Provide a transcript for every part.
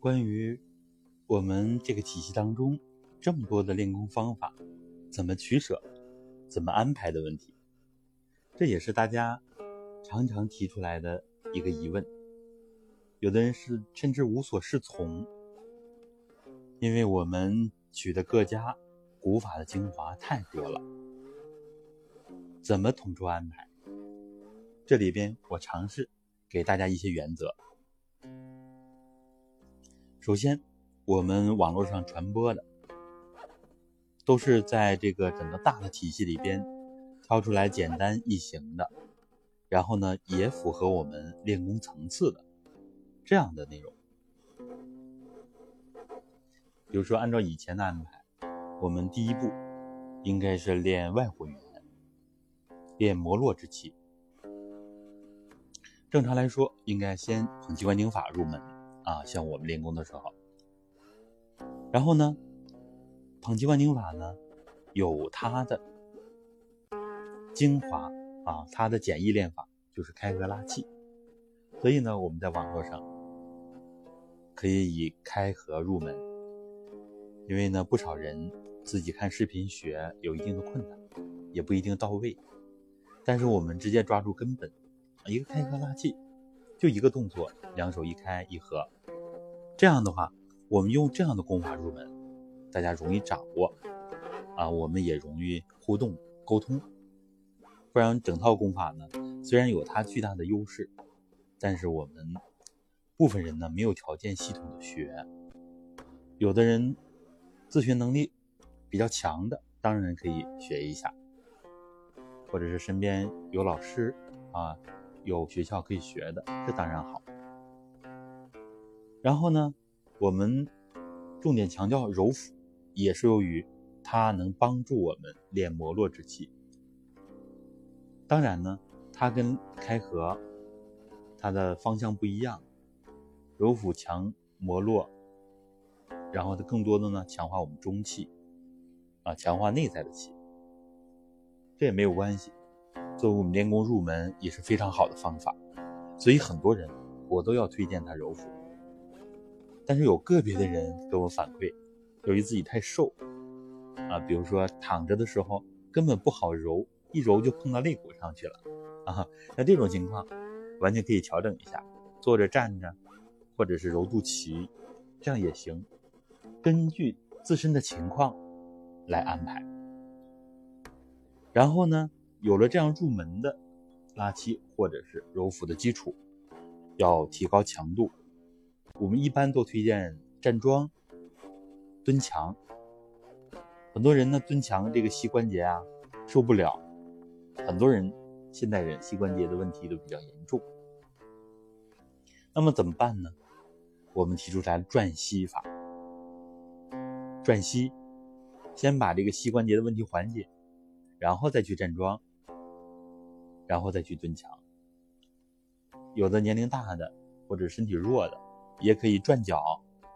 关于我们这个体系当中这么多的练功方法，怎么取舍，怎么安排的问题，这也是大家常常提出来的一个疑问。有的人是甚至无所适从，因为我们取的各家古法的精华太多了，怎么统筹安排？这里边我尝试给大家一些原则。首先，我们网络上传播的都是在这个整个大的体系里边挑出来简单易行的，然后呢也符合我们练功层次的这样的内容。比如说，按照以前的安排，我们第一步应该是练外火元，练摩洛之气。正常来说，应该先捧气观顶法入门。啊，像我们练功的时候，然后呢，捧气观顶法呢，有它的精华啊，它的简易练法就是开合拉气，所以呢，我们在网络上可以以开合入门，因为呢，不少人自己看视频学有一定的困难，也不一定到位，但是我们直接抓住根本，一个开合拉气，就一个动作，两手一开一合。这样的话，我们用这样的功法入门，大家容易掌握，啊，我们也容易互动沟通。不然整套功法呢，虽然有它巨大的优势，但是我们部分人呢没有条件系统的学。有的人自学能力比较强的，当然可以学一下，或者是身边有老师啊，有学校可以学的，这当然好。然后呢，我们重点强调揉腹，也是由于它能帮助我们练摩洛之气。当然呢，它跟开合它的方向不一样，揉腹强摩洛，然后它更多的呢强化我们中气，啊，强化内在的气，这也没有关系。作为我们练功入门也是非常好的方法，所以很多人我都要推荐他揉腹。但是有个别的人给我反馈，由于自己太瘦，啊，比如说躺着的时候根本不好揉，一揉就碰到肋骨上去了，啊，那这种情况完全可以调整一下，坐着站着，或者是揉肚脐，这样也行，根据自身的情况来安排。然后呢，有了这样入门的拉七或者是柔腹的基础，要提高强度。我们一般都推荐站桩、蹲墙。很多人呢蹲墙这个膝关节啊受不了，很多人现代人膝关节的问题都比较严重。那么怎么办呢？我们提出来转膝法，转膝，先把这个膝关节的问题缓解，然后再去站桩，然后再去蹲墙。有的年龄大的或者身体弱的。也可以转脚，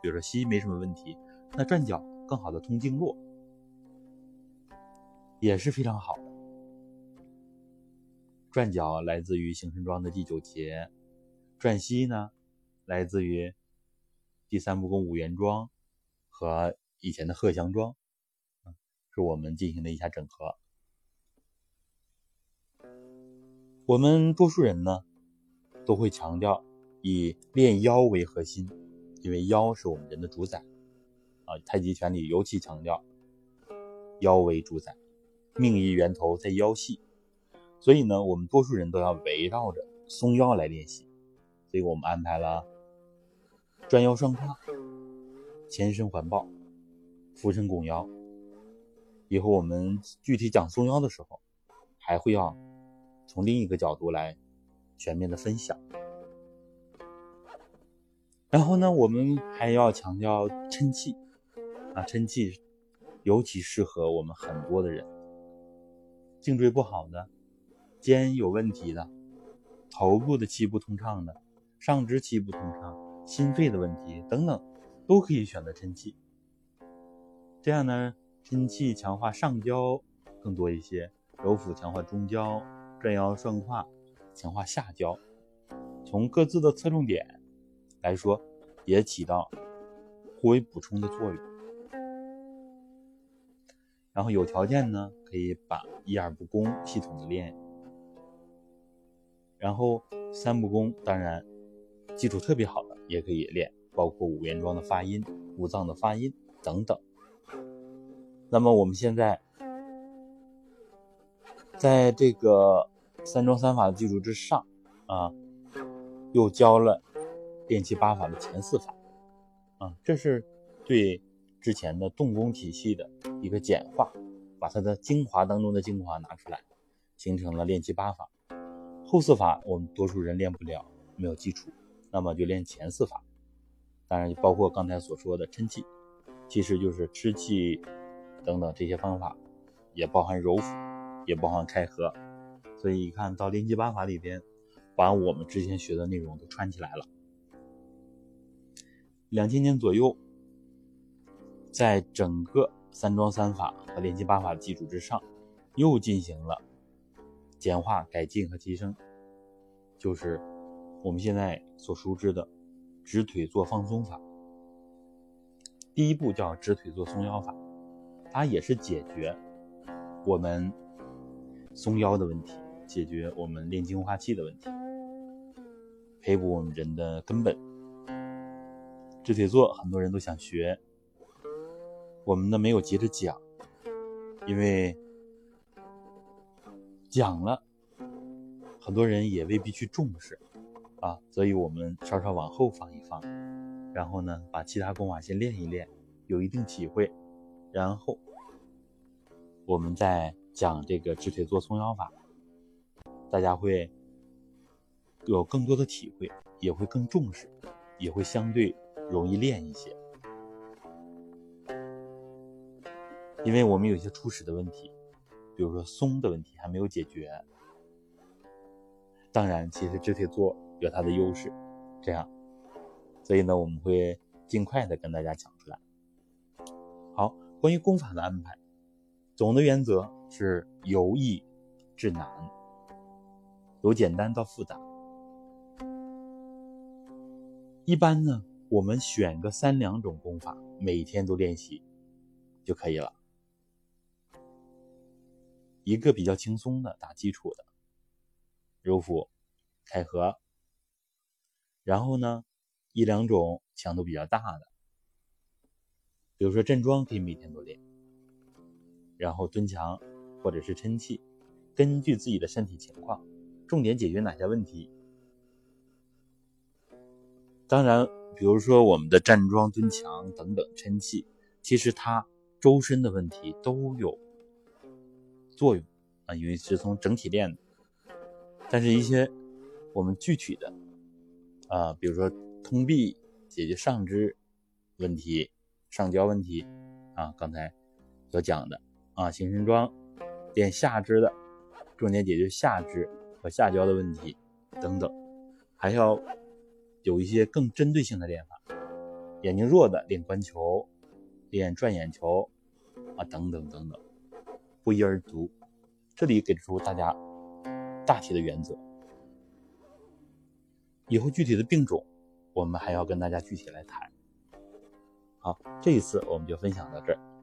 比如说膝没什么问题，那转脚更好的通经络，也是非常好的。转脚来自于行神桩的第九节，转膝呢来自于第三步功五元桩和以前的鹤翔桩，是我们进行了一下整合。我们多数人呢都会强调。以练腰为核心，因为腰是我们人的主宰啊。太极拳里尤其强调腰为主宰，命意源头在腰系，所以呢，我们多数人都要围绕着松腰来练习。所以我们安排了转腰双胯、前身环抱、俯身拱腰。以后我们具体讲松腰的时候，还会要从另一个角度来全面的分享。然后呢，我们还要强调抻气，啊，抻气尤其适合我们很多的人，颈椎不好的，肩有问题的，头部的气不通畅的，上肢气不通畅，心肺的问题等等，都可以选择抻气。这样呢，抻气强化上焦更多一些，揉腹强化中焦，转腰顺胯强化下焦，从各自的侧重点。来说，也起到互为补充的作用。然后有条件呢，可以把一二不攻系统的练。然后三不攻，当然基础特别好的也可以练，包括五言庄的发音、五脏的发音等等。那么我们现在在这个三庄三法的基础之上啊，又教了练气八法的前四法啊，这是对。之前的动功体系的一个简化，把它的精华当中的精华拿出来，形成了练气八法。后四法我们多数人练不了，没有基础，那么就练前四法。当然，包括刚才所说的抻气，其实就是吃气等等这些方法，也包含揉腹，也包含开合。所以一看到练气八法里边，把我们之前学的内容都串起来了。两千年左右。在整个三庄三法和练气八法的基础之上，又进行了简化、改进和提升，就是我们现在所熟知的直腿坐放松法。第一步叫直腿坐松腰法，它也是解决我们松腰的问题，解决我们练精化气的问题，培补我们人的根本。直腿坐很多人都想学。我们呢没有急着讲，因为讲了，很多人也未必去重视啊，所以我们稍稍往后放一放，然后呢把其他功法先练一练，有一定体会，然后我们再讲这个直腿坐松腰法，大家会有更多的体会，也会更重视，也会相对容易练一些。因为我们有些初始的问题，比如说松的问题还没有解决。当然，其实直腿坐有它的优势，这样，所以呢，我们会尽快的跟大家讲出来。好，关于功法的安排，总的原则是由易至难，由简单到复杂。一般呢，我们选个三两种功法，每天都练习就可以了。一个比较轻松的打基础的揉腹、开合，然后呢，一两种强度比较大的，比如说站桩可以每天都练，然后蹲墙或者是抻气，根据自己的身体情况，重点解决哪些问题。当然，比如说我们的站桩、蹲墙等等抻气，其实它周身的问题都有。作用啊，因为是从整体练的，但是一些我们具体的啊，比如说通臂解决上肢问题、上焦问题啊，刚才所讲的啊，行神桩练下肢的，重点解决下肢和下焦的问题等等，还要有一些更针对性的练法，眼睛弱的练观球、练转眼球啊，等等等等。不一而足，这里给出大家大体的原则。以后具体的病种，我们还要跟大家具体来谈。好，这一次我们就分享到这儿。